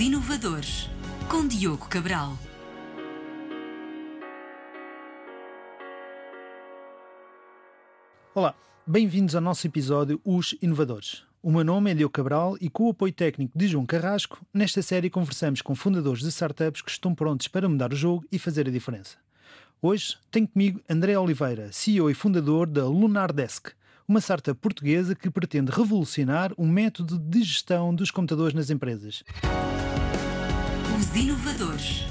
Inovadores, com Diogo Cabral. Olá, bem-vindos ao nosso episódio Os Inovadores. O meu nome é Diogo Cabral e com o apoio técnico de João Carrasco, nesta série conversamos com fundadores de startups que estão prontos para mudar o jogo e fazer a diferença. Hoje tenho comigo André Oliveira, CEO e fundador da Lunar Desk, uma startup portuguesa que pretende revolucionar o método de gestão dos computadores nas empresas. Os Inovadores.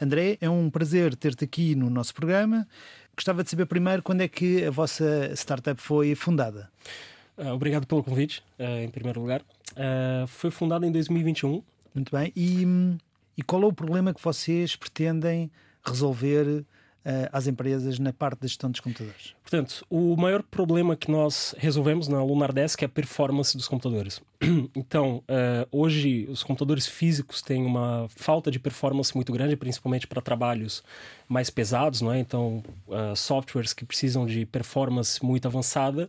André, é um prazer ter-te aqui no nosso programa. Gostava de saber primeiro quando é que a vossa startup foi fundada. Uh, obrigado pelo convite, uh, em primeiro lugar. Uh, foi fundada em 2021. Muito bem. E, hum, e qual é o problema que vocês pretendem resolver às empresas na parte da gestão dos computadores? Portanto, o maior problema que nós resolvemos na Lunar Desk é a performance dos computadores. então, hoje os computadores físicos têm uma falta de performance muito grande, principalmente para trabalhos mais pesados, não é? Então, softwares que precisam de performance muito avançada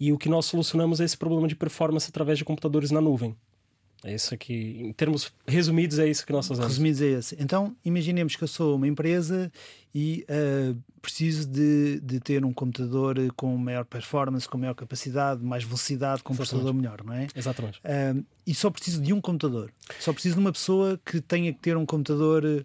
e o que nós solucionamos é esse problema de performance através de computadores na nuvem. É isso aqui, em termos resumidos, é isso que nós fazemos. Resumidos é esse. Então, imaginemos que eu sou uma empresa e uh, preciso de, de, ter um computador com maior performance, com maior capacidade, mais velocidade, com um processador melhor, não é? Exatamente. Uh, e só preciso de um computador. Só preciso de uma pessoa que tenha que ter um computador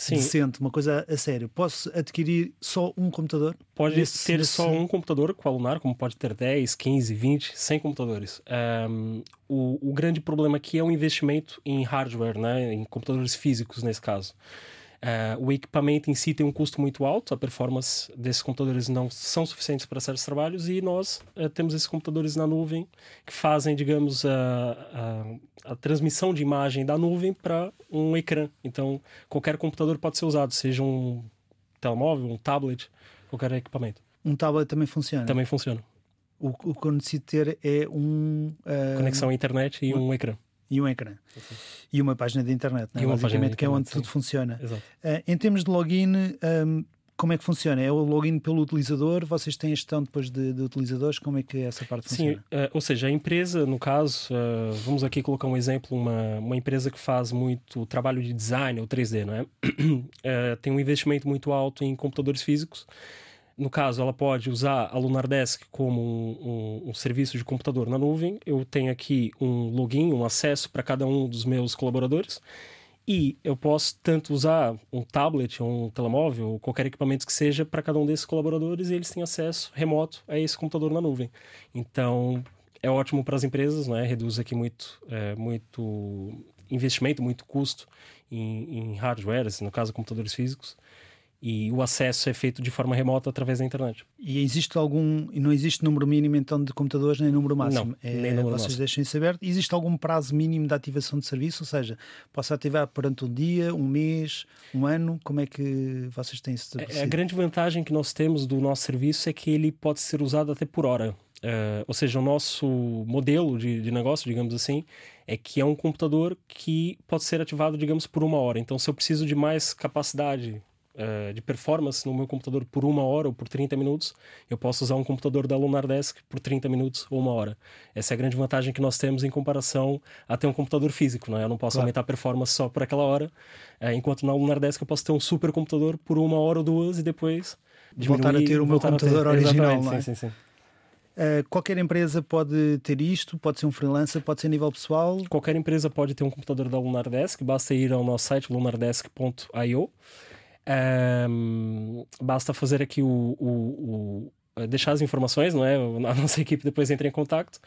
Sim. decente, uma coisa a sério, posso adquirir só um computador? Pode nesse, ter nesse... só um computador com a Lunar, como pode ter 10, 15, 20, 100 computadores. Um, o, o, grande problema aqui é o investimento em hardware, né, em computadores físicos nesse caso. Uh, o equipamento em si tem um custo muito alto, a performance desses computadores não são suficientes para certos trabalhos e nós uh, temos esses computadores na nuvem que fazem, digamos, a, a, a transmissão de imagem da nuvem para um ecrã. Então, qualquer computador pode ser usado, seja um telemóvel, um tablet, qualquer equipamento. Um tablet também funciona? Também funciona. O, o que eu necessito ter é um. Uh... Conexão à internet e um, um ecrã e um ecrã. E uma página de internet, né? basicamente, que é onde sim. tudo funciona. Uh, em termos de login, um, como é que funciona? É o login pelo utilizador? Vocês têm a gestão depois de, de utilizadores? Como é que essa parte funciona? Sim, uh, ou seja, a empresa, no caso, uh, vamos aqui colocar um exemplo, uma, uma empresa que faz muito trabalho de design ou 3D, não é? tem um investimento muito alto em computadores físicos no caso, ela pode usar a Lunar Desk como um, um, um, serviço de computador na nuvem. Eu tenho aqui um login, um acesso para cada um dos meus colaboradores. E eu posso tanto usar um tablet, um telemóvel, ou qualquer equipamento que seja para cada um desses colaboradores e eles têm acesso remoto a esse computador na nuvem. Então, é ótimo para as empresas, né? reduz aqui muito, é, muito investimento, muito custo em, em hardware, no caso, computadores físicos e o acesso é feito de forma remota através da internet. E existe algum, e não existe número mínimo então de computadores nem número máximo? Não, é, nem número vocês máximo. deixam isso aberto. Existe algum prazo mínimo de ativação de serviço? Ou seja, posso ativar durante um dia, um mês, um ano? Como é que vocês têm isso? É, a grande vantagem que nós temos do nosso serviço é que ele pode ser usado até por hora. Uh, ou seja, o nosso modelo de, de, negócio, digamos assim, é que é um computador que pode ser ativado, digamos, por uma hora. Então, se eu preciso de mais capacidade uh, de performance no meu computador por uma hora ou por 30 minutos, eu posso usar um computador da Lunar Desk por 30 minutos ou uma hora. Essa é a grande vantagem que nós temos em comparação a ter um computador físico. Não é? Eu não posso claro. aumentar a performance só por aquela hora, uh, enquanto na Lunar Desk eu posso ter um super computador por uma hora ou duas e depois voltar a ter o meu computador ter... original. Não é? Sim, sim, sim. Uh, qualquer empresa pode ter isto, pode ser um freelancer, pode ser a nível pessoal. Qualquer empresa pode ter um computador da Lunar Desk, basta ir ao nosso site lunardesk.io um, basta fazer aqui o, o, o, deixar as informações, não é? A nossa equipe depois entra em contato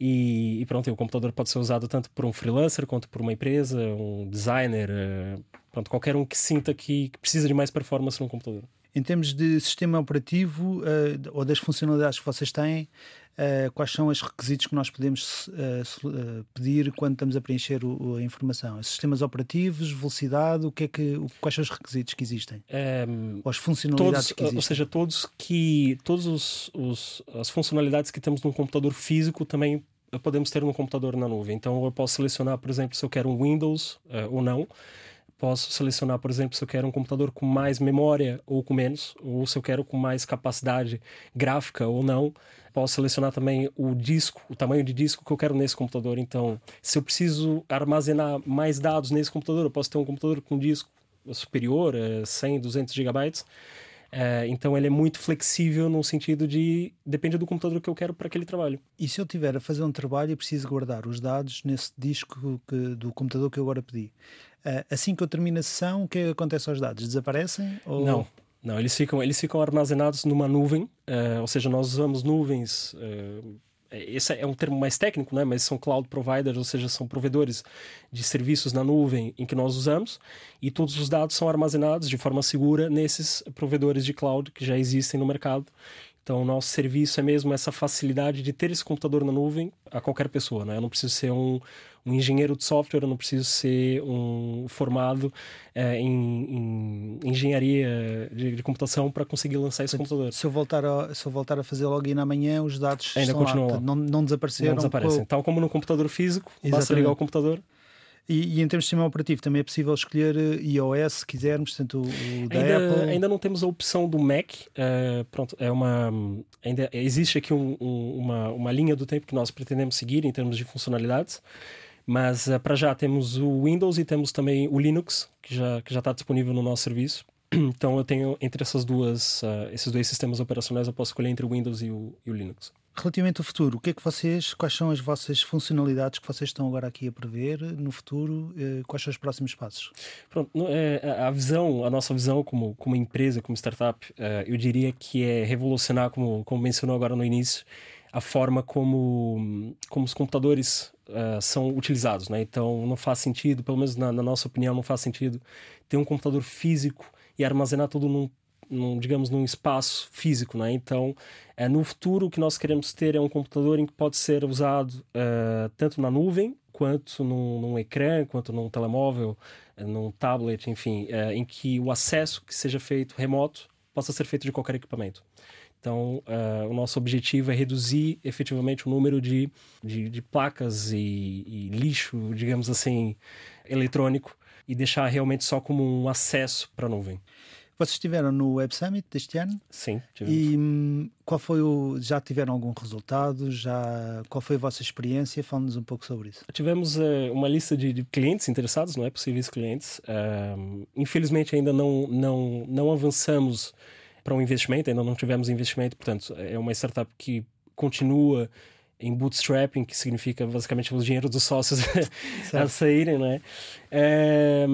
e, e, pronto, o computador pode ser usado tanto por um freelancer quanto por uma empresa, um designer, uh, pronto, qualquer um que sinta que, que precisa de mais performance no computador. Em termos de sistema operativo uh, ou das funcionalidades que vocês têm, uh, quais são os requisitos que nós podemos uh, pedir quando estamos a preencher o, a informação? Sistemas operativos, velocidade, o que é que, o, quais são os requisitos que existem? Um, ehm, ou as funcionalidades todos, que existem? Ou seja, todos que todos os, os, as funcionalidades que temos num computador físico também podemos ter no computador na nuvem. Então eu posso selecionar, por exemplo, se eu quero um Windows ou não Posso selecionar, por exemplo, se eu quero um computador com mais memória ou com menos, ou se eu quero com mais capacidade gráfica ou não. Posso selecionar também o disco, o tamanho de disco que eu quero nesse computador. Então, se eu preciso armazenar mais dados nesse computador, eu posso ter um computador com disco superior, 100, 200 gigabytes. É, então ele é muito flexível no sentido de depende do computador que eu quero para aquele trabalho. E se eu tiver a fazer um trabalho e preciso guardar os dados nesse disco que, do computador que eu agora pedi, assim que eu termino a sessão, o que, é acontece aos dados? Desaparecem? Ou... Não, não, eles ficam, eles ficam armazenados numa nuvem, uh, ou seja, nós usamos nuvens. Uh, esse é um termo mais técnico, né? mas são cloud providers, ou seja, são provedores de serviços na nuvem em que nós usamos, e todos os dados são armazenados de forma segura nesses provedores de cloud que já existem no mercado. Então, o nosso serviço é mesmo essa facilidade de ter esse computador na nuvem a qualquer pessoa. Né? Eu não preciso ser um, um engenheiro de software, eu não preciso ser um formado é, em, em, engenharia de, de computação para conseguir lançar esse computador. Se eu, voltar a, se eu voltar a fazer login amanhã, os dados ainda continuam lá, não, não desapareceram. Não desaparecem. Tal como no computador físico, Exatamente. basta ligar o computador. E, e, em termos de sistema operativo também é possível escolher eh, iOS se quisermos, portanto o, da ainda, Apple. Ainda não temos a opção do Mac. Uh, pronto, é uma ainda existe aqui um, um, uma, uma linha do tempo que nós pretendemos seguir em termos de funcionalidades. Mas uh, para já temos o Windows e temos também o Linux, que já que já está disponível no nosso serviço. Então eu tenho entre essas duas, uh, esses dois sistemas operacionais, eu posso escolher entre o Windows e o, e o, Linux. Relativamente ao futuro, o que é que vocês, quais são as vossas funcionalidades que vocês estão agora aqui a prever no futuro? Uh, quais são os próximos passos? Pronto, é, a visão, a nossa visão como, como empresa, como startup, eu diria que é revolucionar, como, como mencionou agora no início, a forma como, como os computadores uh, são utilizados, né? Então não faz sentido, pelo menos na, na, nossa opinião, não faz sentido ter um computador físico e armazenar tudo num, num digamos, num espaço físico, né? Então, uh, no futuro o que nós queremos ter é um computador em que pode ser usado uh, tanto na nuvem quanto num, num, ecrã, quanto num telemóvel, num tablet, enfim, em que o acesso que seja feito remoto possa ser feito de qualquer equipamento. Então, uh, o nosso objetivo é reduzir efetivamente o número de, de, de placas e, e, lixo, digamos assim, eletrônico e deixar realmente só como um acesso para a nuvem. Vocês estiveram no Web Summit deste ano? Sim, tivemos. E hum, qual foi o. Já tiveram algum resultado? Já, qual foi a vossa experiência? Fala-nos um pouco sobre isso. Tivemos uh, uma lista de, de, clientes interessados, não é? Possíveis clientes. Uh, infelizmente ainda não, não, não avançamos para um investimento, ainda não tivemos investimento, portanto, é uma startup que continua em bootstrapping, que significa basicamente o dinheiro dos sócios a saírem, né? É,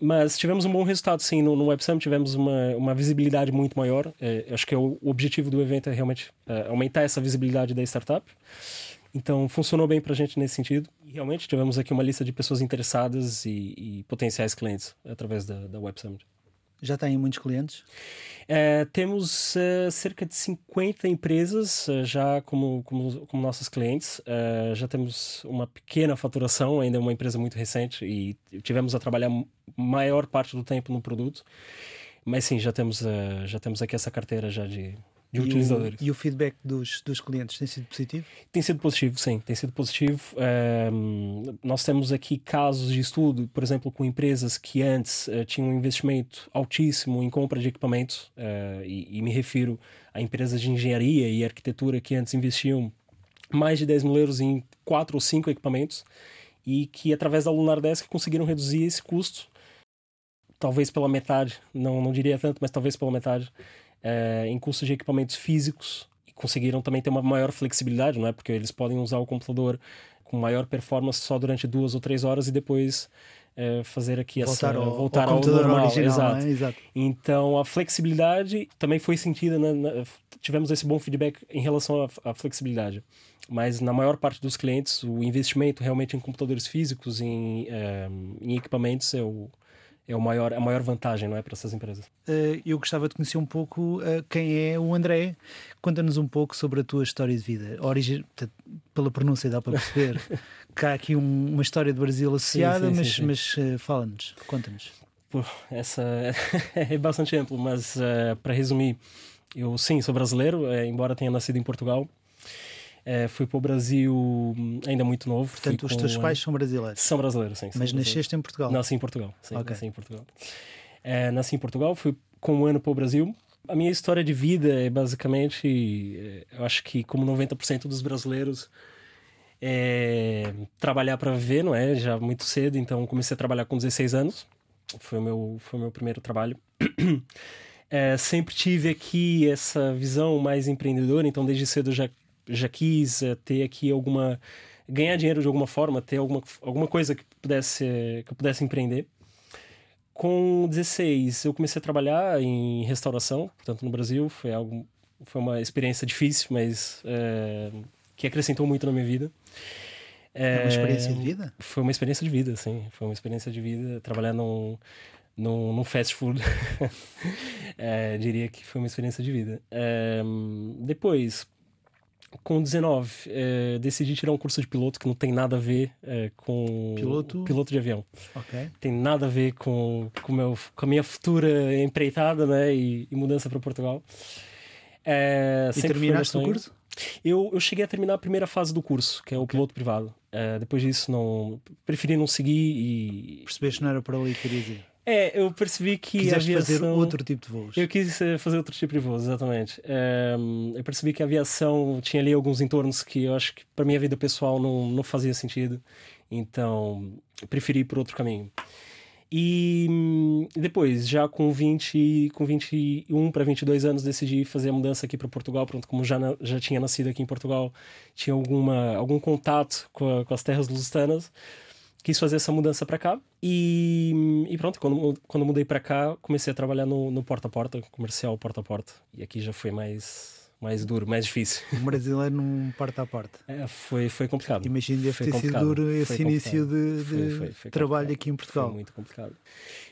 mas tivemos um bom resultado, sim, no, no Web Summit, tivemos uma, uma visibilidade muito maior. É, acho que é o, o, objetivo do evento é realmente é, aumentar essa visibilidade da startup. Então, funcionou bem para a gente nesse sentido. E realmente tivemos aqui uma lista de pessoas interessadas e, e potenciais clientes através da, da Web Summit. Já têm muitos clientes? É, temos uh, cerca de 50 empresas uh, já como, como, como nossos clientes. Já temos uma pequena faturação, ainda é uma empresa muito recente e tivemos a trabalhar maior parte do tempo no produto. Mas sim, já temos, já temos aqui essa carteira já de, de e utilizadores. O, e o feedback dos, dos clientes tem sido positivo? Tem sido positivo, sim, tem sido positivo. Um, nós temos aqui casos de estudo, por exemplo, com empresas que antes uh, tinham um investimento altíssimo em compra de equipamentos, uh, e, e, me refiro a empresas de engenharia e arquitetura que antes investiam mais de 10 mil euros em quatro ou cinco equipamentos e que através da Lunar Desk conseguiram reduzir esse custo talvez pela metade, não, não diria tanto, mas talvez pela metade é, em custos de equipamentos físicos e conseguiram também ter uma maior flexibilidade, não é? Porque eles podem usar o computador com maior performance só durante duas ou três horas e depois é, fazer aqui voltar essa ao, voltar ao, ao normal, original, exato. Né? exato. Então a flexibilidade também foi sentida, né? tivemos esse bom feedback em relação à, à, flexibilidade. Mas na maior parte dos clientes, o investimento realmente em computadores físicos, em, é, em equipamentos, é o, é o maior, a maior vantagem, não é, para essas empresas. Uh, eu gostava de conhecer um pouco uh, quem é o André. Conta-nos um pouco sobre a tua história de vida. Origem, pela pronúncia dá para perceber que há aqui um, uma história de Brasil associada, sim, sim, sim, mas, mas uh, fala-nos, conta-nos. Essa é bastante amplo, mas para resumir, eu sim, sou brasileiro, embora tenha nascido em Portugal. É, fui para o Brasil hum, ainda muito novo. Portanto, os teus um pais são brasileiros. são brasileiros, sim. Mas brasileiros. nasceste em Portugal. Nasci em Portugal. Sim, Ok. nasci em Portugal. É, nasci em Portugal, fui com um ano para o Brasil. A minha história de vida é basicamente, é, eu acho que como 90% dos brasileiros, é trabalhar para viver, não é? Já muito cedo, então comecei a trabalhar com 16 anos. Foi o meu, foi o meu primeiro trabalho. É, sempre tive aqui essa visão mais empreendedora, então desde cedo já, já quis é, ter aqui alguma ganhar dinheiro de alguma forma, ter alguma, alguma coisa que pudesse que eu pudesse empreender. Com 16 eu comecei a trabalhar em restauração, portanto no Brasil foi algo foi uma experiência difícil, mas é, que acrescentou muito na minha vida. É uma experiência de vida? Foi uma experiência de vida, sim. Foi uma experiência de vida trabalhar num, num, num fast food. É, diria que foi uma experiência de vida. É, depois, com 19, é, decidi tirar um curso de piloto que não tem nada a ver é, com Piloto? piloto de avião. Ok. Tem nada a ver com, com, meu, com a minha futura empreitada né, e, e mudança para Portugal. É, E terminaste o curso? Eu, eu cheguei a terminar a primeira fase do curso, que é o Ok. piloto privado. É, depois disso, não preferi não seguir e. Percebeste que não era para ali que querias ir. É, eu percebi que a aviação. fazer outro tipo de voos. Eu quis eh, fazer outro tipo de voo, exatamente. Ehm, eu percebi que a aviação tinha ali alguns entornos que eu acho que para minha vida pessoal não, não fazia sentido. Então, preferi ir por outro caminho. E hum, depois, já com 20, com 21 para 22 anos, decidi fazer a mudança aqui para Portugal. Pronto, como já, já tinha nascido aqui em Portugal, tinha alguma, algum contato com, a- com as terras lusitanas quis fazer essa mudança para cá e, e pronto, quando, quando mudei para cá, comecei a trabalhar no, no porta a porta, comercial porta a porta. E aqui já foi mais, mais duro, mais difícil. Um brasileiro num porta a porta. É, foi, foi complicado. Imagino deve Foi ter sido duro Foi esse início complicado. de, Foi- de foi- foi trabalho aqui em Portugal. Foi muito complicado.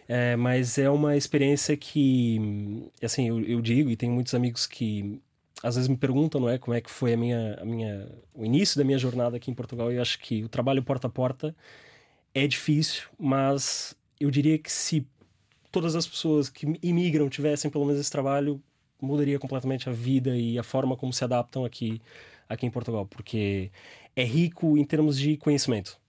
É, mas é uma experiência que, assim, eu, eu digo e tenho muitos amigos que às vezes me perguntam, não é, como é que foi a minha, a minha, o início da minha jornada aqui em Portugal. E eu acho que o trabalho porta a porta é difícil, mas eu diria que se todas as pessoas que imigram tivessem pelo menos esse trabalho, mudaria completamente a vida e a forma como se adaptam aqui, aqui em Portugal, porque é rico em termos de conhecimento.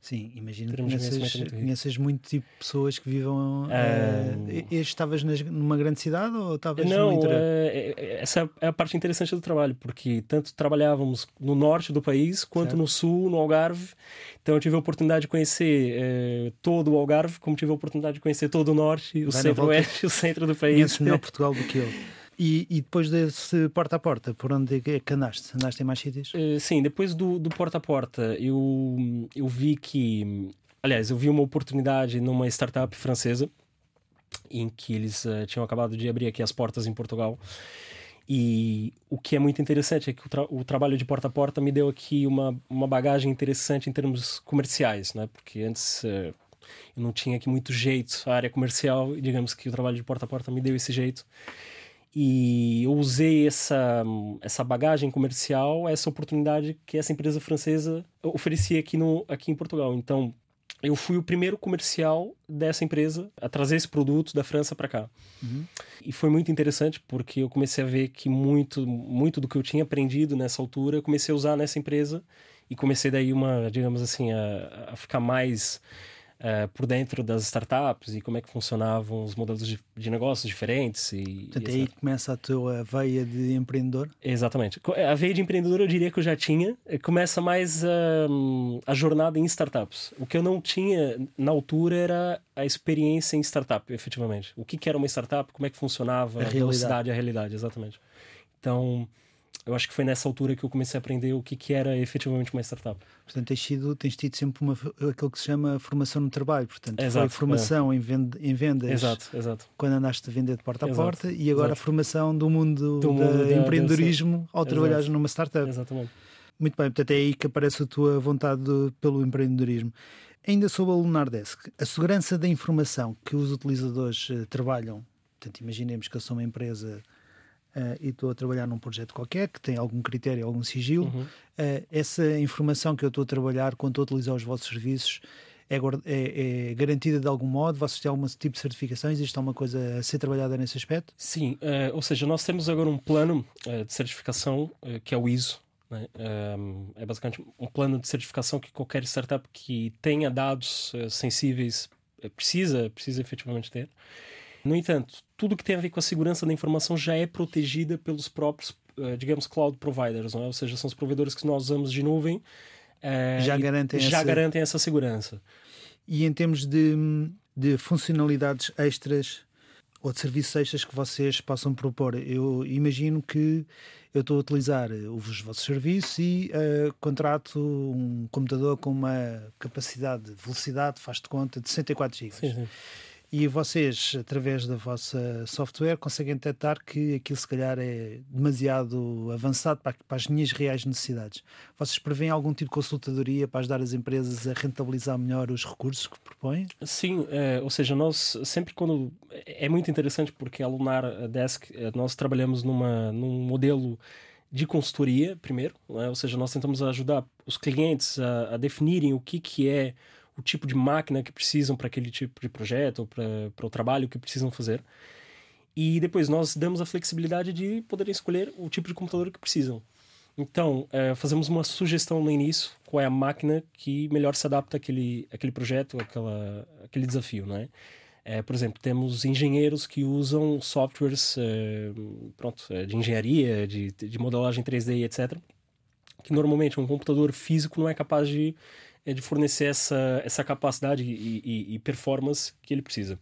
Sim, imagino que conhecimento muito tipo pessoas que vivam. Eh, e- estavas numa grande cidade ou estavas no Não, interior? é, é- essa é a parte interessante do trabalho, porque tanto trabalhávamos no norte do país quanto Certo. no sul, no Algarve. Então eu tive a oportunidade de conhecer eh, todo o Algarve, como tive a oportunidade de conhecer todo o norte, o centro-oeste, o centro do país. Conheces melhor Portugal do que eu. E, e depois desse porta a porta, por onde é que andaste? Andaste em mais sítios? Eh, sim, depois do, do porta a porta, eu, eu vi que. Aliás, eu vi uma oportunidade numa startup francesa em que eles eh, tinham acabado de abrir aqui as portas em Portugal. E o que é muito interessante é que o, tra- o trabalho de porta a porta me deu aqui uma, uma bagagem interessante em termos comerciais, né? Porque antes eh, eu não tinha aqui muito jeito a área comercial e digamos que o trabalho de porta a porta me deu esse jeito. E eu usei essa, essa bagagem comercial, essa oportunidade que essa empresa francesa oferecia aqui, no, aqui em Portugal. Então, eu fui o primeiro comercial dessa empresa a trazer esse produto da França para cá. E foi muito interessante porque eu comecei a ver que muito, muito do que eu tinha aprendido nessa altura eu comecei a usar nessa empresa e comecei daí uma, digamos assim, a, a ficar mais eh, por dentro das startups e como é que funcionavam os modelos de, de negócios diferentes e, Portanto, e é aí começa a tua veia de empreendedor. Exatamente. A veia de empreendedor eu diria que eu já tinha. Eh, Começa mais a jornada em startups. O que eu não tinha na altura era a experiência em startup, efetivamente. O que, que era uma startup, como é que funcionava, A a, realidade. velocidade, a realidade, exatamente. Então, eu acho que foi nessa altura que eu comecei a aprender o que, que era efetivamente uma startup. Portanto, tens, sido, tens tido sempre uma, aquilo que se chama formação no trabalho. Portanto, Exato, foi formação em, vend, em vendas Exato, exato. quando andaste a vender de porta a Exato, porta e agora a formação do mundo Do do mundo da- empreendedorismo ao Exato. trabalhares numa startup. Exatamente. Muito bem, portanto é aí que aparece a tua vontade de- pelo empreendedorismo. Ainda sobre a Lunar Desk, a segurança da informação que os utilizadores eh, trabalham, portanto imaginemos que eu sou uma empresa eh, e estou a trabalhar num projeto qualquer que tem algum critério, algum sigilo, Uhum. eh, essa informação que eu estou a trabalhar quando estou a utilizar os vossos serviços é, é- é garantida de algum modo? Vocês têm algum tipo de certificação? Existe alguma coisa a ser trabalhada nesse aspecto? Sim, eh, ou seja, nós temos agora um plano de certificação que é o ISO, Né? É basicamente um plano de certificação que qualquer startup que tenha dados uh, sensíveis uh, precisa, precisa efetivamente ter. No entanto, tudo que tem a ver com a segurança da informação já é protegida pelos próprios, uh, digamos, cloud providers, não é? ou seja, são os provedores que nós usamos de nuvem. já garantem, já essa... garantem essa segurança. E em termos de, de funcionalidades extras ou de serviços extras que vocês possam propor, eu imagino que eu estou a utilizar os vossos serviços e uh, contrato um computador com uma capacidade de velocidade, faz de conta, de 64 GB. Sim, sim. E vocês, através da vossa software, conseguem detectar que aquilo se calhar é demasiado avançado para, para as minhas reais necessidades. Vocês prevêem algum tipo de consultadoria para ajudar as empresas a rentabilizar melhor os recursos que propõem? Sim, é, ou seja, nós sempre quando. É muito interessante porque a Lunar Desk, eh, nós trabalhamos numa, num modelo de consultoria, primeiro, né? ou seja, nós tentamos ajudar os clientes a, a definirem o que, que é o tipo de máquina que precisam para aquele tipo de projeto para o trabalho que precisam fazer. E depois nós damos a flexibilidade de poderem escolher o tipo de computador que precisam. Então, é, fazemos uma sugestão no início, qual é a máquina que melhor se adapta àquele, àquele projeto, àquela, àquele desafio, não é? por exemplo, temos engenheiros que usam softwares é, pronto, é, de engenharia, de, de modelagem 3D, etc., que normalmente um computador físico não é capaz de é de fornecer essa, essa capacidade e, e, e, performance que ele precisa.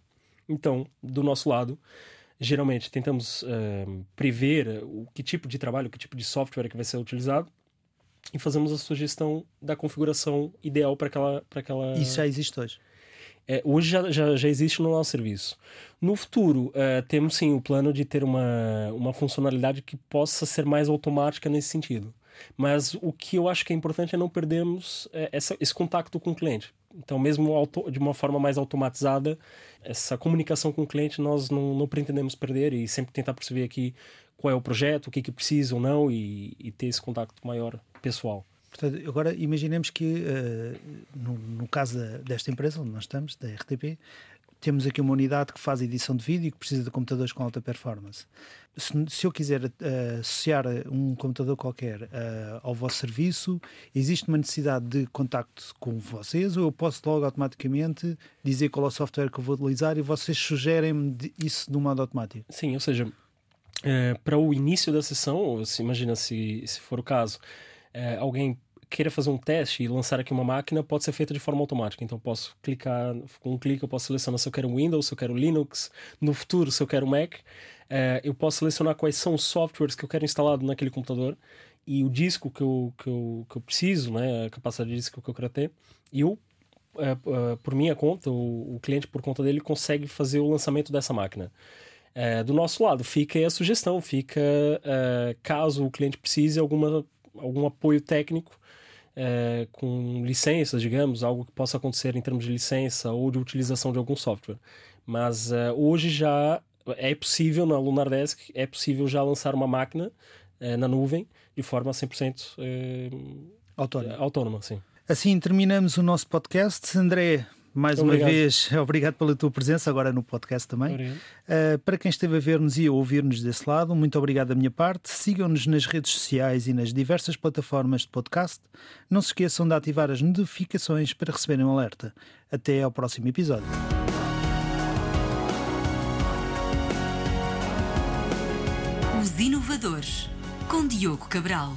Então, do nosso lado, geralmente tentamos uh, prever o que tipo de trabalho, que tipo de software que vai ser utilizado e fazemos a sugestão da configuração ideal para aquela, aquela. Isso já existe hoje. É, hoje já, já, já, existe no nosso serviço. No futuro, uh, temos sim o plano de ter uma, uma funcionalidade que possa ser mais automática nesse sentido. Mas o que eu acho que é importante é não perdermos é, essa, esse contato com o cliente. Então, mesmo auto, de uma forma mais automatizada, essa comunicação com o cliente nós não, não pretendemos perder e sempre tentar perceber aqui qual é o projeto, o que, que precisa ou não e, e ter esse contato maior pessoal. Portanto, agora imaginemos que, uh, no, no, caso desta empresa onde nós estamos, da RTP, temos aqui uma unidade que faz edição de vídeo e que precisa de computadores com alta performance. Se, se eu quiser uh, associar um computador qualquer uh, ao vosso serviço, existe uma necessidade de contacto com vocês ou eu posso logo automaticamente dizer qual é o software que eu vou utilizar e vocês sugerem-me isso de um modo automático? Sim, ou seja, é, para o início da sessão, se imagina se, se for o caso, é, alguém queira fazer um teste e lançar aqui uma máquina, pode ser feita de forma automática. Então, posso clicar, com um clique, eu posso selecionar se eu quero Windows, se eu quero Linux, no futuro, se eu quero Mac. É, eu posso selecionar quais são os softwares que eu quero instalado naquele computador e o disco que eu, que eu, que eu preciso, né, a capacidade de disco que eu quero ter. E eu, é, é, por minha conta, o, o, cliente, por conta dele, consegue fazer o lançamento dessa máquina. É, do nosso lado, fica aí a sugestão, fica é, caso o cliente precise alguma, algum apoio técnico é, com licenças, digamos, algo que possa acontecer em termos de licença ou de utilização de algum software. Mas é, hoje já é possível, na Lunar Desk, é possível já lançar uma máquina é, na nuvem de forma 100% é, autônoma. autônoma sim. Assim terminamos o nosso podcast. André, mais obrigado. uma vez, obrigado pela tua presença agora no podcast também. Uh, para quem esteve a ver-nos e a ouvir-nos desse lado, muito obrigado da minha parte. Sigam-nos nas redes sociais e nas diversas plataformas de podcast. Não se esqueçam de ativar as notificações para receberem um alerta. Até ao próximo episódio. Os Inovadores, com Diogo Cabral.